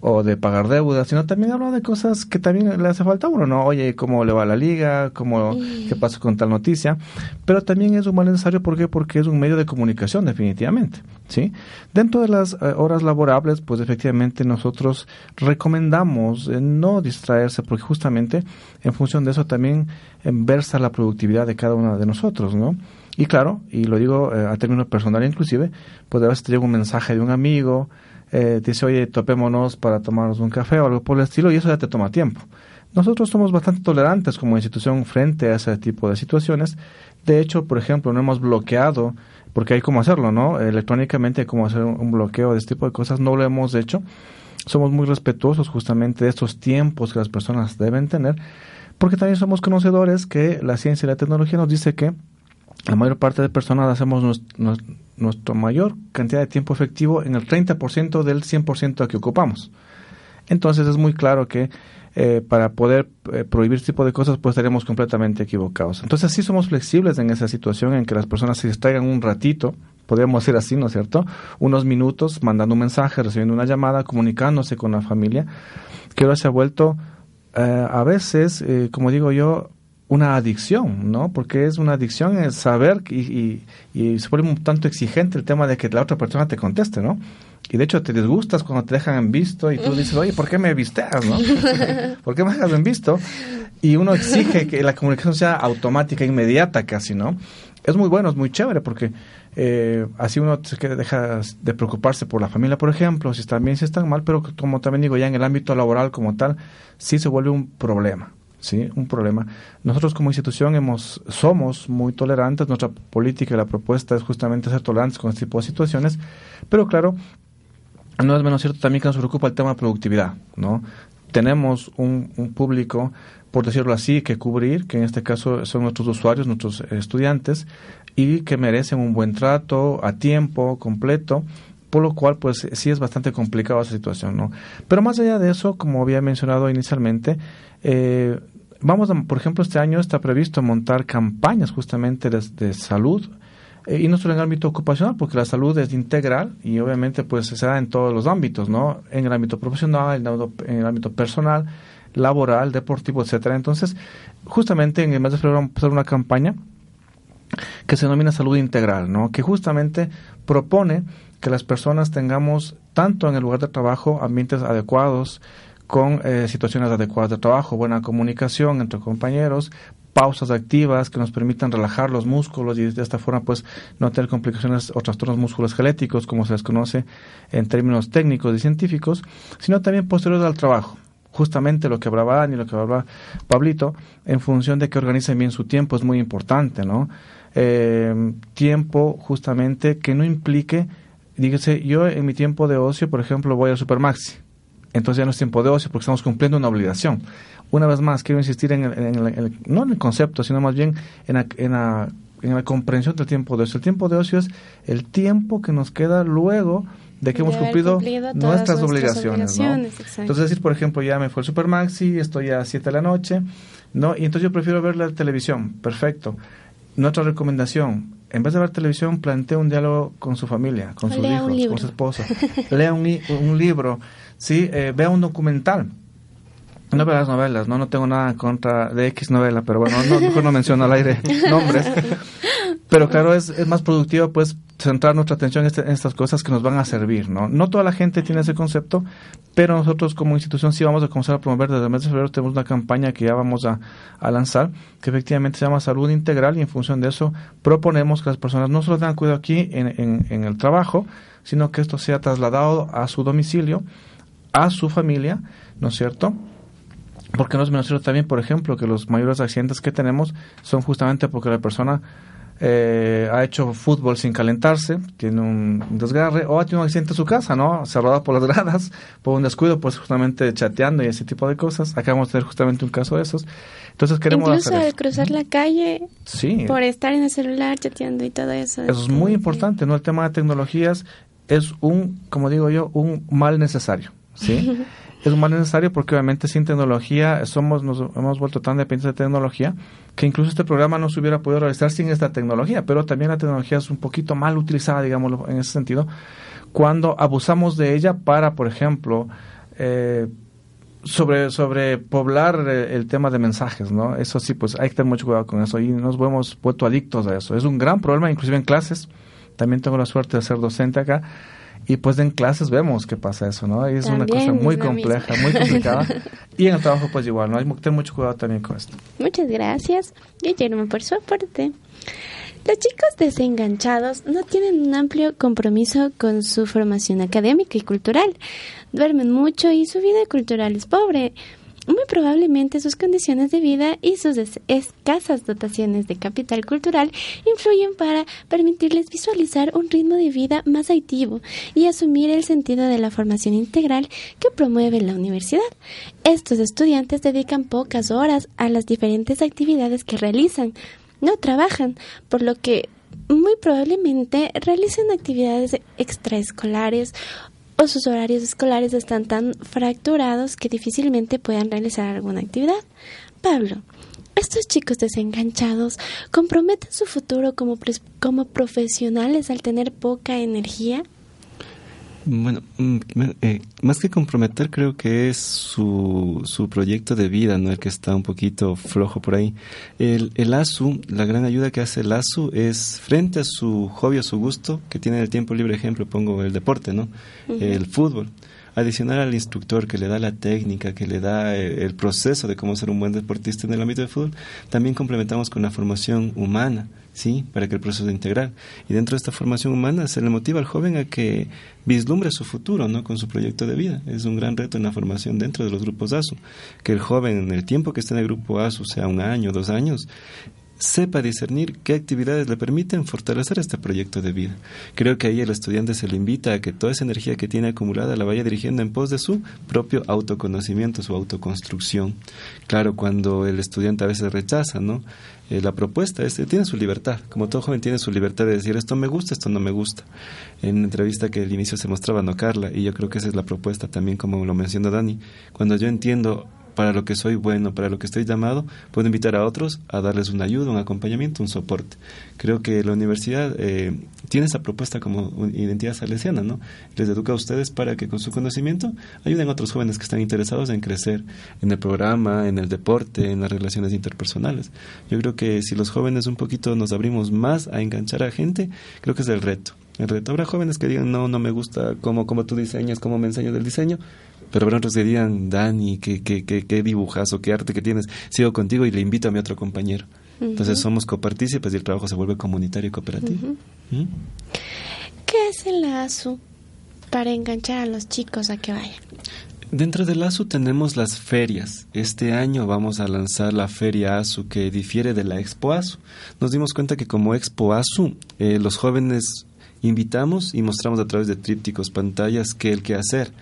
o de pagar deudas, sino también habla de cosas que también le hace falta a uno, ¿no? Oye, ¿cómo le va la liga? ¿Cómo, ¿Qué pasa con tal noticia? Pero también es un mal necesario, ¿por qué? Porque es un medio de comunicación, definitivamente, ¿sí? Dentro de las eh, horas laborables, pues efectivamente nosotros recomendamos eh, no distraerse, porque justamente en función de eso también eh, versa la productividad de cada uno de nosotros, ¿no? Y claro, y lo digo a término personal inclusive, pues a veces te llega un mensaje de un amigo, eh, dice, oye, topémonos para tomarnos un café o algo por el estilo, y eso ya te toma tiempo. Nosotros somos bastante tolerantes como institución frente a ese tipo de situaciones. De hecho, por ejemplo, no hemos bloqueado, porque hay cómo hacerlo, ¿no? Electrónicamente hay cómo hacer un bloqueo de este tipo de cosas, no lo hemos hecho. Somos muy respetuosos justamente de estos tiempos que las personas deben tener, porque también somos conocedores que la ciencia y la tecnología nos dice que la mayor parte de personas hacemos nuestra mayor cantidad de tiempo efectivo en el 30% del 100% que ocupamos. Entonces es muy claro que eh, para poder eh, prohibir este tipo de cosas pues estaríamos completamente equivocados. Entonces sí somos flexibles en esa situación en que las personas se distraigan un ratito, podríamos ser así, ¿no es cierto? Unos minutos mandando un mensaje, recibiendo una llamada, comunicándose con la familia, que ahora se ha vuelto eh, a veces, como digo yo, una adicción, ¿no? Porque es una adicción el saber y, y, se vuelve un tanto exigente el tema de que la otra persona te conteste, ¿no? Y de hecho te disgustas cuando te dejan en visto y tú dices, oye, ¿por qué me visteas, no? ¿Por qué me dejas en visto? Y uno exige que la comunicación sea automática, inmediata casi, ¿no? Es muy bueno, es muy chévere porque eh, así uno se deja de preocuparse por la familia, por ejemplo, si están bien, si están mal, pero como también digo, ya en el ámbito laboral como tal, sí se vuelve un problema. ¿Sí? un problema. Nosotros como institución hemos, somos muy tolerantes, nuestra política y la propuesta es justamente ser tolerantes con este tipo de situaciones, pero claro, no es menos cierto también que nos preocupa el tema de productividad, ¿no? Tenemos un, público, por decirlo así, que cubrir, que en este caso son nuestros usuarios, nuestros estudiantes, y que merecen un buen trato a tiempo, completo, por lo cual pues sí es bastante complicada esa situación, ¿no? Pero más allá de eso, como había mencionado inicialmente, eh, vamos, por ejemplo, este año está previsto montar campañas justamente de, salud eh, y no solo en el ámbito ocupacional, porque la salud es integral y obviamente pues se da en todos los ámbitos, ¿no? En el ámbito profesional, en el ámbito, personal, laboral, deportivo, etcétera. Entonces, justamente en el mes de febrero vamos a hacer una campaña que se denomina salud integral, ¿no? Que justamente propone que las personas tengamos tanto en el lugar de trabajo ambientes adecuados, con eh, situaciones adecuadas de trabajo, buena comunicación entre compañeros, pausas activas que nos permitan relajar los músculos y de esta forma pues no tener complicaciones o trastornos musculoesqueléticos como se les conoce en términos técnicos y científicos, sino también posteriores al trabajo. Justamente lo que hablaba Dani, lo que hablaba Pablito, en función de que organicen bien su tiempo es muy importante, ¿no? Eh, tiempo justamente que no implique, dígase, yo en mi tiempo de ocio, por ejemplo, voy al Supermaxi entonces ya no es tiempo de ocio porque estamos cumpliendo una obligación. Una vez más, quiero insistir en el, no en el concepto, sino más bien en la, en, la, comprensión del tiempo de ocio. El tiempo de ocio es el tiempo que nos queda luego de que hemos cumplido, nuestras nuestras obligaciones, obligaciones. Entonces decir, por ejemplo, ya me fue el Supermaxi, estoy a 7 de la noche, ¿no? Y entonces yo prefiero ver la televisión, perfecto. Nuestra recomendación, en vez de ver televisión, plantee un diálogo con su familia, con sus lea hijos, con su esposa. Lea un libro, ¿sí? Eh, vea un documental. No vea las novelas, no, no tengo nada en contra de X novela, pero bueno, no, mejor no menciono al aire nombres. Pero claro, es, es más productivo pues centrar nuestra atención en, este- en estas cosas que nos van a servir, ¿no? No toda la gente tiene ese concepto, pero nosotros como institución sí vamos a comenzar a promover desde el mes de febrero tenemos una campaña que ya vamos a, a lanzar, que efectivamente se llama Salud Integral y en función de eso proponemos que las personas no solo tengan cuidado aquí en, en, en el trabajo, sino que esto sea trasladado a su domicilio, a su familia, ¿no es cierto? Porque no es menos cierto también, por ejemplo, que los mayores accidentes que tenemos son justamente porque la persona eh, ha hecho fútbol sin calentarse, tiene un desgarre, o ha tenido un accidente en su casa, ¿no? Cerrado por las gradas, por un descuido, pues justamente chateando y ese tipo de cosas. Acabamos de tener justamente un caso de esos. Entonces queremos Incluso hacer al eso. cruzar la calle, Sí. por estar en el celular chateando y todo eso. Eso es muy importante, ¿no? El tema de tecnologías es un, como digo yo, un mal necesario, ¿sí? es mal necesario porque obviamente sin tecnología somos nos hemos vuelto tan dependientes de tecnología que incluso este programa no se hubiera podido realizar sin esta tecnología, pero también la tecnología es un poquito mal utilizada, digámoslo en ese sentido, cuando abusamos de ella para, por ejemplo, eh, sobre sobre poblar eh, el tema de mensajes, ¿no? Eso sí, pues hay que tener mucho cuidado con eso y nos hemos vuelto adictos a eso. Es un gran problema, inclusive en clases. También tengo la suerte de ser docente acá y pues en clases vemos que pasa eso, ¿no? Y es una cosa muy compleja, muy complicada. y en el trabajo pues igual, ¿no? Hay que tener mucho cuidado también con esto. Muchas gracias, Guillermo, por su aporte. Los chicos desenganchados no tienen un amplio compromiso con su formación académica y cultural. Duermen mucho y su vida cultural es pobre. Muy probablemente sus condiciones de vida y sus es- escasas dotaciones de capital cultural influyen para permitirles visualizar un ritmo de vida más activo y asumir el sentido de la formación integral que promueve la universidad. Estos estudiantes dedican pocas horas a las diferentes actividades que realizan, no trabajan, por lo que muy probablemente realicen actividades extraescolares o sus horarios escolares están tan fracturados que difícilmente puedan realizar alguna actividad. Pablo, ¿estos chicos desenganchados comprometen su futuro como, como profesionales al tener poca energía? Bueno, mm, eh, más que comprometer, creo que es su, su proyecto de vida, ¿no? El que está un poquito flojo por ahí. El, el ASU, la gran ayuda que hace el ASU es frente a su hobby, a su gusto, que tiene el tiempo libre, ejemplo, pongo el deporte, ¿no? El fútbol. Adicional al instructor que le da la técnica, que le da eh, el proceso de cómo ser un buen deportista en el ámbito del fútbol, también complementamos con la formación humana, ¿sí? Para que el proceso sea integral. Y dentro de esta formación humana se le motiva al joven a que vislumbre su futuro, ¿no? Con su proyecto de vida. Es un gran reto en la formación dentro de los grupos ASU. Que el joven, en el tiempo que esté en el grupo ASU, sea un año, dos años, sepa discernir qué actividades le permiten fortalecer este proyecto de vida. Creo que ahí el estudiante se le invita a que toda esa energía que tiene acumulada la vaya dirigiendo en pos de su propio autoconocimiento, su autoconstrucción. Claro, cuando el estudiante a veces rechaza, ¿no? Eh, la propuesta es, tiene su libertad, como todo joven tiene su libertad de decir esto me gusta, esto no me gusta. En una entrevista que al inicio se mostraba, ¿no, Carla? Y yo creo que esa es la propuesta también, como lo mencionó Dani. Cuando yo entiendo para lo que soy bueno, para lo que estoy llamado, puedo invitar a otros a darles una ayuda, un acompañamiento, un soporte. Creo que la universidad eh, tiene esa propuesta como identidad salesiana, ¿no? Les educa a ustedes para que con su conocimiento ayuden a otros jóvenes que están interesados en crecer en el programa, en el deporte, en las relaciones interpersonales. Yo creo que si los jóvenes un poquito nos abrimos más a enganchar a gente, creo que es el reto. El reto. Habrá jóvenes que digan, no, no me gusta cómo, cómo tú diseñas, cómo me enseñas del diseño, pero habrá otros digan, Dani, qué, qué, qué, qué dibujas o qué arte que tienes, sigo contigo y le invito a mi otro compañero. Entonces somos copartícipes y el trabajo se vuelve comunitario y cooperativo. ¿Mm? ¿Qué hace la ASU para enganchar a los chicos a que vayan? Dentro del ASU tenemos las ferias. Este año vamos a lanzar la feria ASU que difiere de la Expo ASU. Nos dimos cuenta que como Expo ASU eh, los jóvenes invitamos y mostramos a través de trípticos, pantallas, que el que hacer.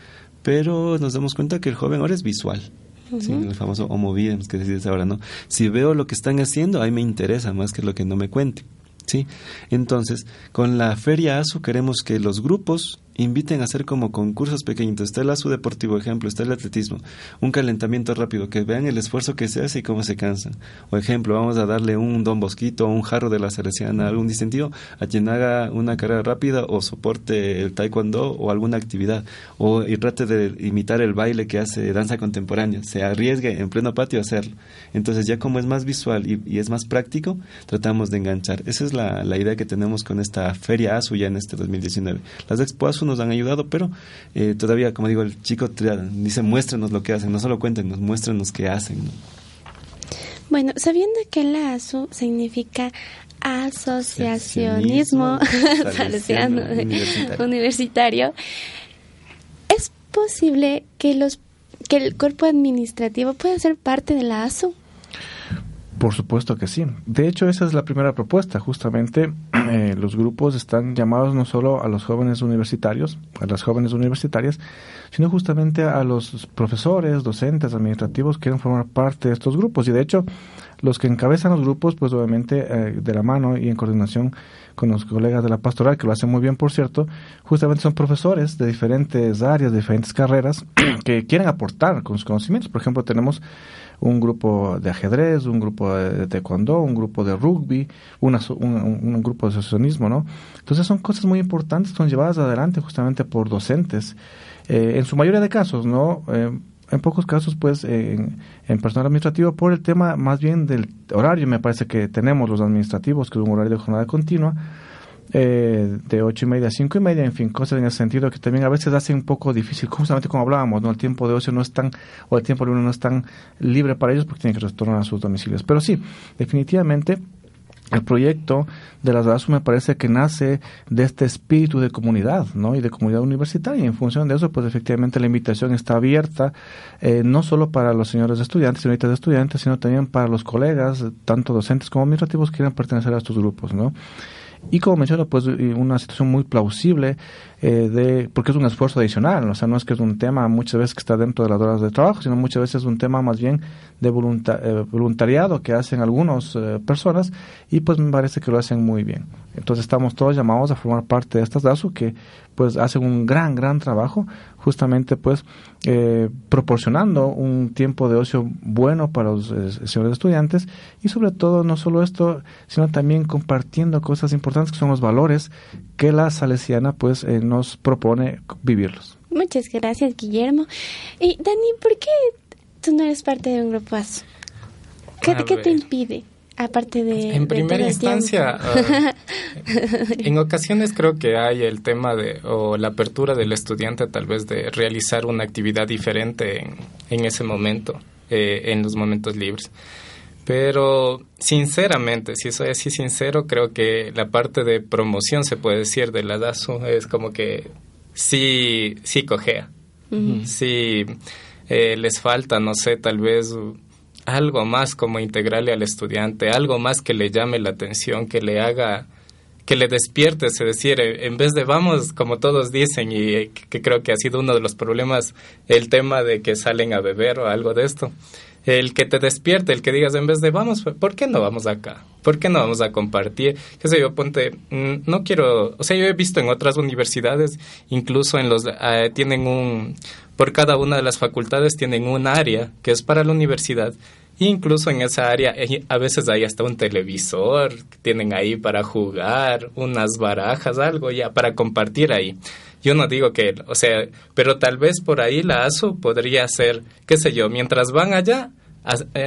Pero nos damos cuenta que el joven ahora es visual. Sí, el famoso homo videns que decides ahora, ¿no? Si veo lo que están haciendo, ahí me interesa más que lo que no me cuente. ¿Sí? Entonces, con la Feria ASU queremos que los grupos inviten a hacer como concursos pequeñitos. Está el ASU deportivo, ejemplo, está el atletismo, un calentamiento rápido, que vean el esfuerzo que se hace y cómo se cansan. O ejemplo, vamos a darle un don bosquito, un jarro de la cereciana, algún distintivo, a quien haga una carrera rápida o soporte el taekwondo o alguna actividad. O y trate de imitar el baile que hace danza contemporánea. Se arriesgue en pleno patio a hacerlo. Entonces ya como es más visual y, es más práctico, tratamos de enganchar. Esa es la, la idea que tenemos con esta feria ASU ya en este 2019. Las Expo ASU nos han ayudado, pero eh, todavía, como digo, el chico dice, muéstrenos lo que hacen, no solo cuéntenos, muéstrenos qué hacen. Bueno, sabiendo que la ASU significa asociacionismo salesiano universitario. universitario, ¿es posible que los que el cuerpo administrativo pueda ser parte de la ASU? Por supuesto que sí. De hecho, esa es la primera propuesta. Justamente eh, los grupos están llamados no solo a los jóvenes universitarios, a las jóvenes universitarias, sino justamente a los profesores, docentes, administrativos que quieren formar parte de estos grupos. Y de hecho, los que encabezan los grupos, pues obviamente eh, de la mano y en coordinación con los colegas de la pastoral, que lo hacen muy bien, por cierto, justamente son profesores de diferentes áreas, de diferentes carreras, que quieren aportar con sus conocimientos. Por ejemplo, tenemos un grupo de ajedrez, un grupo de taekwondo, un grupo de rugby, un, un, grupo de asociacionismo, ¿no? Entonces son cosas muy importantes, son llevadas adelante justamente por docentes, eh, en su mayoría de casos, ¿no? Eh, en pocos casos, pues, en, en, personal administrativo, por el tema más bien del horario, me parece que tenemos los administrativos, que es un horario de jornada continua, eh, de ocho y media a cinco y media, en fin, cosas en ese sentido que también a veces hace un poco difícil, justamente como hablábamos, ¿no? El tiempo de ocio no es tan, o el tiempo uno no es tan libre para ellos porque tienen que retornar a sus domicilios. Pero sí, definitivamente el proyecto de las DASU me parece que nace de este espíritu de comunidad, ¿no? Y de comunidad universitaria. Y en función de eso, pues efectivamente la invitación está abierta, eh, no solo para los señores estudiantes, señoritas de estudiantes, sino también para los colegas, tanto docentes como administrativos, que quieran pertenecer a estos grupos, ¿no? Y como menciono, pues una situación muy plausible, eh, de, porque es un esfuerzo adicional, o sea, no es que es un tema muchas veces que está dentro de las horas de trabajo, sino muchas veces es un tema más bien de eh, voluntariado que hacen algunas eh, personas y pues me parece que lo hacen muy bien. Entonces estamos todos llamados a formar parte de estas DASU que pues hacen un gran, gran trabajo justamente pues eh, proporcionando un tiempo de ocio bueno para los eh, señores estudiantes y sobre todo no solo esto, sino también compartiendo cosas importantes que son los valores que la salesiana pues eh, nos propone vivirlos. Muchas gracias Guillermo. Y Dani, ¿por qué tú no eres parte de un grupo ASO? ¿Qué, ¿qué te impide? Aparte de en primera instancia ah, en ocasiones creo que hay el tema de o la apertura del estudiante tal vez de realizar una actividad diferente en, en ese momento eh, en los momentos libres. Pero sinceramente si soy así sincero creo que la parte de promoción se puede decir de la DASU es como que sí sí cojea. Sí eh, les falta no sé tal vez algo más como integrarle al estudiante, algo más que le llame la atención, que le haga, que le despierte, es decir, en vez de vamos, como todos dicen, y que creo que ha sido uno de los problemas, el tema de que salen a beber o algo de esto, el que te despierte, el que digas en vez de vamos, ¿por qué no vamos acá? ¿Por qué no vamos a compartir? Qué sé yo, ponte, mm, no quiero, o sea, yo he visto en otras universidades, incluso en los, eh, tienen un, por cada una de las facultades tienen un área que es para la universidad. E incluso en esa área eh, a veces hay hasta un televisor que tienen ahí para jugar, unas barajas, algo ya para compartir ahí. Yo no digo que, o sea, pero tal vez por ahí la ASU podría ser, qué sé yo, mientras van allá,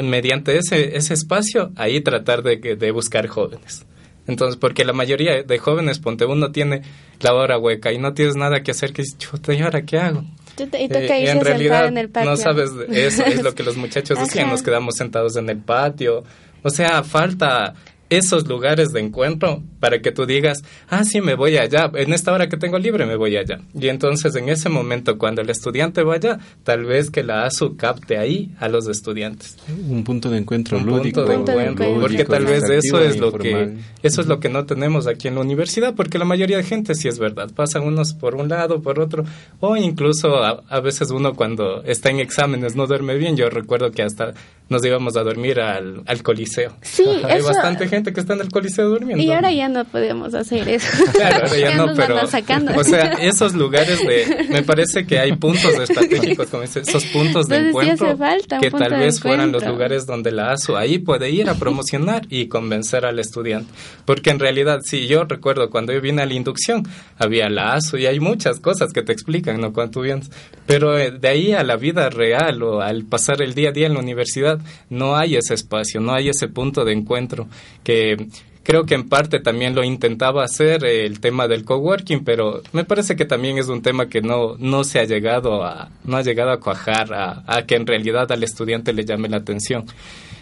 mediante ese, ese espacio, ahí tratar de, de buscar jóvenes. Entonces, porque la mayoría de jóvenes, ponte uno tiene la hora hueca y no tienes nada que hacer, que dices, chuta, ¿y ahora qué hago? Y toca eh, en realidad, en el patio. no sabes, eso es lo que los muchachos decían, nos quedamos sentados en el patio. O sea, falta esos lugares de encuentro para que tú digas, ah, sí, me voy allá, en esta hora que tengo libre me voy allá. Y entonces en ese momento, cuando el estudiante vaya, tal vez que la ASU capte ahí a los estudiantes. Un punto de encuentro Un lúdico. Punto de encuentro, porque tal vez eso es lo que eso es lo que no tenemos aquí en la universidad, porque la mayoría de gente sí es verdad, pasan unos por un lado, por otro, o incluso a, a veces uno cuando está en exámenes no duerme bien. Yo recuerdo que hasta nos íbamos a dormir al, al coliseo. Sí, Hay bastante gente que está en el coliseo durmiendo. Y ahora ya no podemos hacer eso. Claro, ya no, pero. sacando. O sea, esos lugares de. Me parece que hay puntos estratégicos, como dice, esos puntos de Entonces, encuentro falta que tal vez fueran los lugares donde la ASU ahí puede ir a promocionar y convencer al estudiante. Porque en realidad, sí, yo recuerdo cuando yo vine a la inducción, había la ASU y hay muchas cosas que te explican, ¿no? Cuando tú vienes. Pero eh, de ahí a la vida real o al pasar el día a día en la universidad, no hay ese espacio, no hay ese punto de encuentro que creo que en parte también lo intentaba hacer eh, el tema del coworking, pero me parece que también es un tema que no, no se ha llegado a, no ha llegado a cuajar, a, que en realidad al estudiante le llame la atención.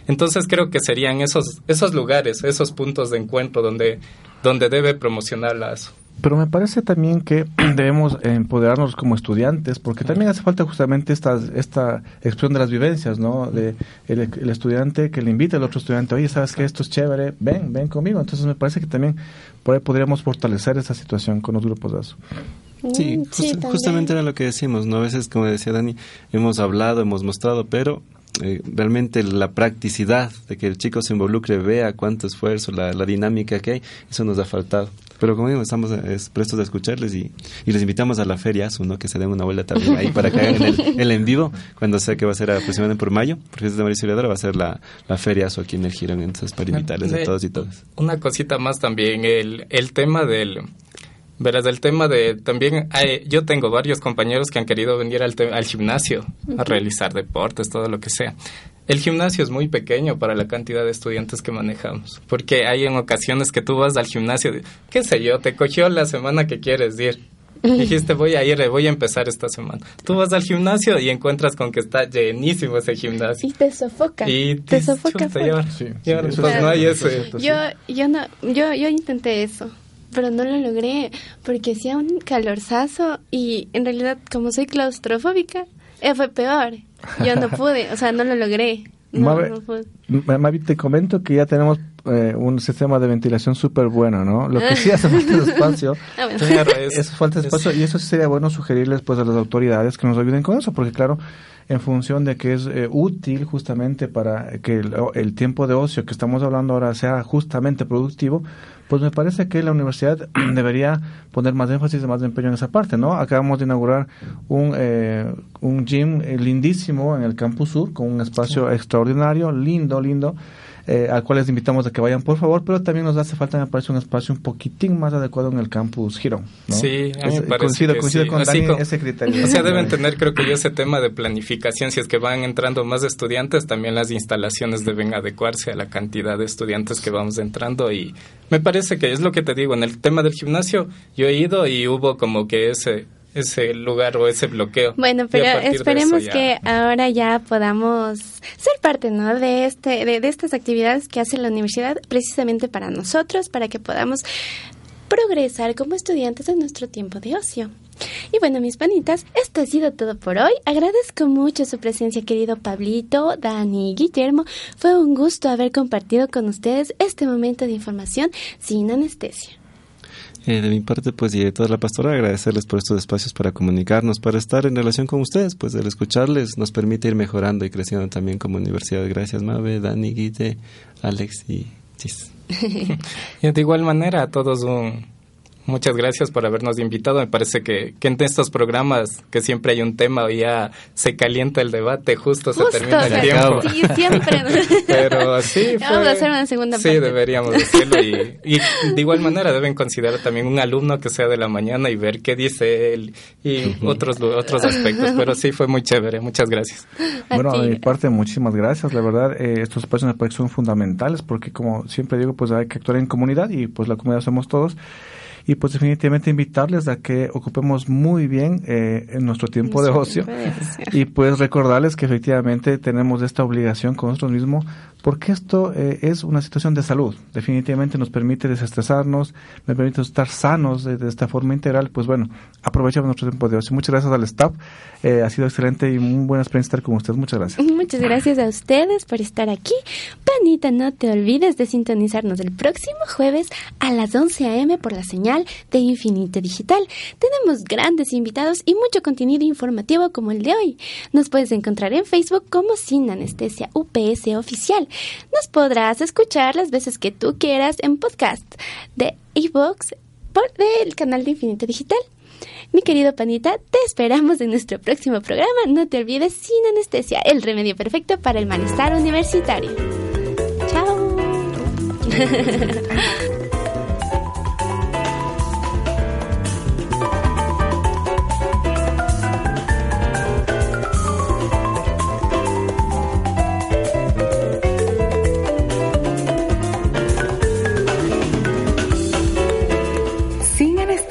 Entonces creo que serían esos, esos lugares, esos puntos de encuentro donde, donde debe promocionar la. Pero me parece también que debemos empoderarnos como estudiantes, porque también hace falta justamente esta, esta expresión de las vivencias, ¿no? De el, el estudiante que le invita al otro estudiante, oye, ¿sabes que Esto es chévere, ven, ven conmigo. Entonces me parece que también por ahí podríamos fortalecer esa situación con los grupos de ASO. Sí, Mm, just- sí, también. justamente era lo que decimos, ¿no? A veces, como decía Dani, hemos hablado, hemos mostrado, pero eh, realmente la practicidad de que el chico se involucre, vea cuánto esfuerzo, la, la dinámica que hay, eso nos ha faltado. Pero como digo, estamos eh, es- prestos a escucharles y, y les invitamos a la feria ASU, ¿no? Que se den una vuelta también ahí para que hagan el, el en vivo, cuando sea que va a ser aproximadamente por mayo, porque es de Mauricio Auxiliadora, va a ser la, la feria ASU aquí en el Girón, entonces para invitarles a De- todos y todas. Una cosita más también, el, el tema del... Verás, el tema de también, hay- yo tengo varios compañeros que han querido venir al, te- al gimnasio a realizar deportes, todo lo que sea. El gimnasio es muy pequeño para la cantidad de estudiantes que manejamos, porque hay en ocasiones que tú vas al gimnasio, qué sé yo, te cogió la semana que quieres ir. Dijiste, voy a ir, voy a empezar esta semana. Tú vas al gimnasio y encuentras con que está llenísimo ese gimnasio. Y te sofoca. Y te dices, sofoca. chuta, ahora, eso pues, es no hay ese. Yo, yo no, yo, yo intenté eso, pero no lo logré porque hacía un calorzazo y en realidad como soy claustrofóbica, eh, fue peor. Yo no pude, o sea, no lo logré. No, pude. Mavi, te comento que ya tenemos eh, un sistema de ventilación súper bueno, ¿no? Lo que sí hace falta es espacio. Ah, es- es falta de espacio y eso sí sería bueno sugerirles pues a las autoridades que nos ayuden con eso, porque claro, en función de que es eh, útil justamente para que el, el tiempo de ocio que estamos hablando ahora sea justamente productivo, pues me parece que la universidad debería poner más énfasis y más empeño en esa parte, ¿no? Acabamos de inaugurar un, eh, un gym eh, lindísimo en el Campus Sur, con un espacio extraordinario, lindo, lindo, eh, al cual les invitamos a que vayan, por favor, pero también nos hace falta, me parece, un espacio un poquitín más adecuado en el Campus Girón, ¿no? Sí, a mí Es- me parece coincido, que coincido sí. con Así Dani ese criterio. O sea, deben tener, creo que yo, ese tema de planificación. Si es que van entrando más estudiantes, también las instalaciones deben adecuarse a la cantidad de estudiantes que vamos entrando. Y me parece que es lo que te digo, en el tema del gimnasio, yo he ido y hubo como que ese ese lugar o ese bloqueo. Bueno, pero esperemos ya- que ahora ya podamos ser parte, ¿no? De este, de, de estas actividades que hace la universidad precisamente para nosotros, para que podamos progresar como estudiantes en nuestro tiempo de ocio. Y bueno, mis panitas, esto ha sido todo por hoy. Agradezco mucho su presencia, querido Pablito, Dani y Guillermo. Fue un gusto haber compartido con ustedes este momento de información sin anestesia. Eh, de mi parte, pues, y de toda la pastora, agradecerles por estos espacios para comunicarnos, para estar en relación con ustedes, pues, el escucharles nos permite ir mejorando y creciendo también como universidad. Gracias, Mabe, Dani, Guille, Alex y Chis. Y de igual manera, a todos un, muchas gracias por habernos invitado. Me parece que, que en estos programas, que siempre hay un tema, ya se calienta el debate, justo, Justo, se termina el se- tiempo. sí, siempre. Pero sí, Vamos fue- a hacer una segunda sí, parte. deberíamos hacerlo. Y, y de igual manera deben considerar también un alumno que sea de la mañana y ver qué dice él y otros, otros aspectos. Pero sí, fue muy chévere. Muchas gracias. Bueno, de mi parte, muchísimas gracias. La verdad, eh, estos espacios me parecen son fundamentales porque, como siempre digo, pues hay que actuar en comunidad y pues la comunidad somos todos. Y pues definitivamente invitarles a que ocupemos muy bien eh, en nuestro tiempo de ocio tiempo de ocio. y pues recordarles que efectivamente tenemos esta obligación con nosotros mismos porque esto eh, es una situación de salud. Definitivamente nos permite desestresarnos, nos permite estar sanos de, de esta forma integral. Pues bueno, aprovechemos nuestro tiempo de ocio. Muchas gracias al staff. Eh, ha sido excelente y muy buena experiencia estar con ustedes. Muchas gracias. Muchas gracias a ustedes por estar aquí. Panita, no te olvides de sintonizarnos el próximo jueves a las 11 a.m. por la señal de Infinite Digital. Tenemos grandes invitados y mucho contenido informativo como el de hoy. Nos puedes encontrar en Facebook como Sin Anestesia UPS Oficial. Nos podrás escuchar las veces que tú quieras en podcast de iVoox por del canal de Infinite Digital. Mi querido panita, te esperamos en nuestro próximo programa. No te olvides sin anestesia, el remedio perfecto para el malestar universitario. Chao.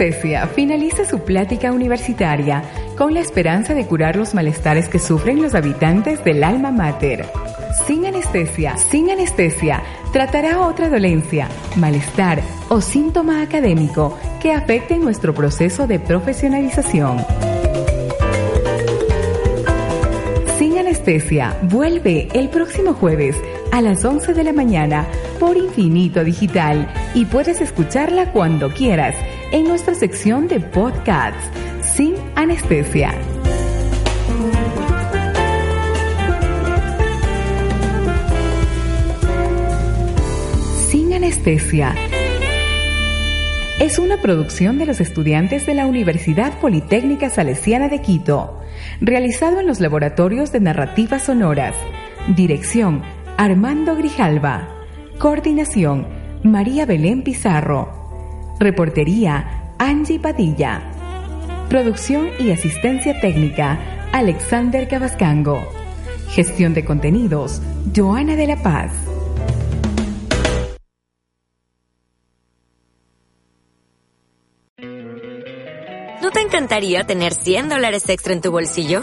anestesia, finaliza su plática universitaria con la esperanza de curar los malestares que sufren los habitantes del alma mater. Sin anestesia, sin anestesia, tratará otra dolencia, malestar o síntoma académico que afecte nuestro proceso de profesionalización. Sin anestesia, vuelve el próximo jueves a las 11 de la mañana por Infinito Digital y puedes escucharla cuando quieras en nuestra sección de podcasts sin anestesia. Sin anestesia. Es una producción de los estudiantes de la Universidad Politécnica Salesiana de Quito, realizado en los laboratorios de narrativas sonoras. Dirección, Armando Grijalva. Coordinación, María Belén Pizarro. Reportería, Angie Padilla. Producción y asistencia técnica, Alexander Cabascango. Gestión de contenidos, Joana de la Paz. ¿No te encantaría tener 100 dólares extra en tu bolsillo?